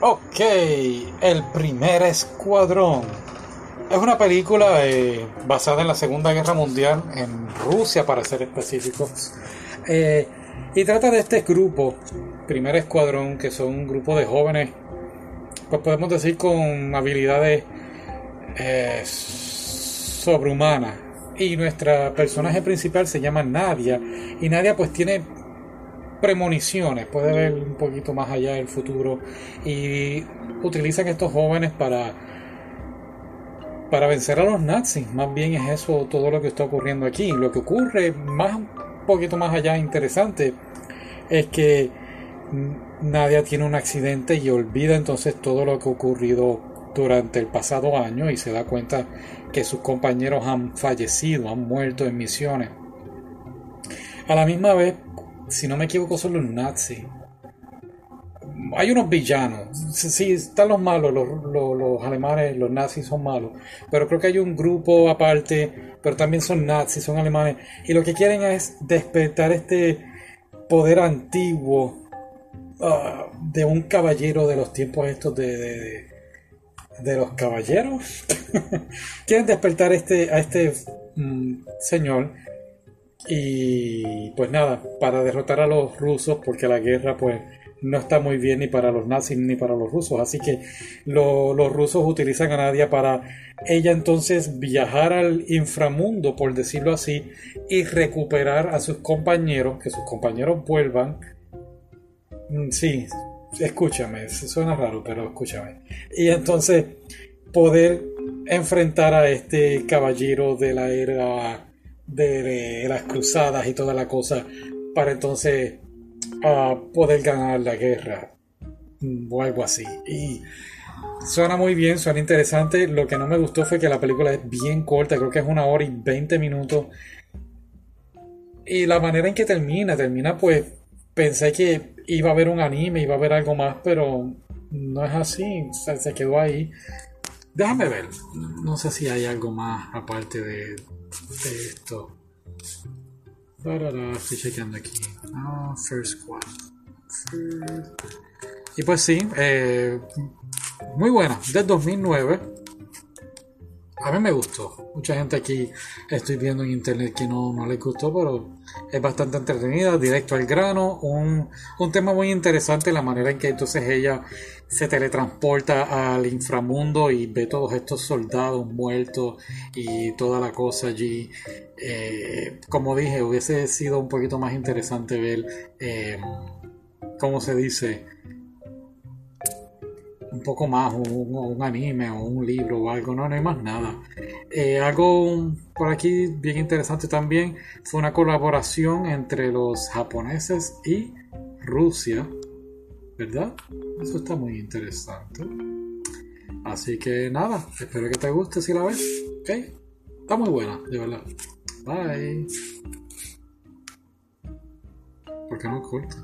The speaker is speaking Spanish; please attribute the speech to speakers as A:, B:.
A: Ok, el primer escuadrón. Es una película eh, basada en la Segunda Guerra Mundial, en Rusia para ser específicos. Eh, y trata de este grupo, primer escuadrón, que son un grupo de jóvenes, pues podemos decir con habilidades eh, sobrehumanas. Y nuestra personaje principal se llama Nadia. Y Nadia pues tiene premoniciones, puede ver un poquito más allá del futuro y utilizan estos jóvenes para para vencer a los nazis. Más bien es eso todo lo que está ocurriendo aquí. Lo que ocurre más un poquito más allá interesante es que Nadia tiene un accidente y olvida entonces todo lo que ha ocurrido durante el pasado año y se da cuenta que sus compañeros han fallecido, han muerto en misiones. A la misma vez si no me equivoco, son los nazis. Hay unos villanos. Sí, están los malos, los, alemanes, los nazis son malos. Pero creo que hay un grupo aparte, pero también son nazis, son alemanes. Y lo que quieren es despertar este poder antiguo ah, de un caballero de los tiempos estos de, de, los caballeros. quieren despertar este, a este mm, señor y pues nada, para derrotar a los rusos, porque la guerra pues no está muy bien ni para los nazis ni para los rusos. Así que los rusos utilizan a Nadia para ella entonces viajar al inframundo, por decirlo así, y recuperar a sus compañeros, que sus compañeros vuelvan. Mm, sí, escúchame, suena raro, pero escúchame. Y entonces poder enfrentar a este caballero de la era de, las cruzadas y toda la cosa para entonces poder ganar la guerra mm, o algo así. Y suena muy bien, suena interesante. Lo que no me gustó fue que la película es bien corta, creo que es una hora y 20 minutos. Y la manera en que termina, termina pues pensé que iba a haber un anime, iba a haber algo más, pero no es así, se quedó ahí. Déjame ver, no sé si hay algo más aparte de, esto. estoy chequeando aquí. Ah, first one. Y pues sí, eh, muy buena, del 2009. A mí me gustó. Mucha gente aquí estoy viendo en internet que no, no les gustó, pero es bastante entretenida, directo al grano. Un, un tema muy interesante, la manera en que entonces ella se teletransporta al inframundo y ve todos estos soldados muertos y toda la cosa allí. Eh, como dije, hubiese sido un poquito más interesante ver, eh, ¿cómo se dice? Poco más, un, anime o un libro o algo, no, no hay más nada. Eh, algo por aquí bien interesante también fue una colaboración entre los japoneses y Rusia ¿Verdad? Eso está muy interesante. Así que nada, espero que te guste si la ves. ¿Ok? Está muy buena, de verdad. Bye. ¿Por qué no corta?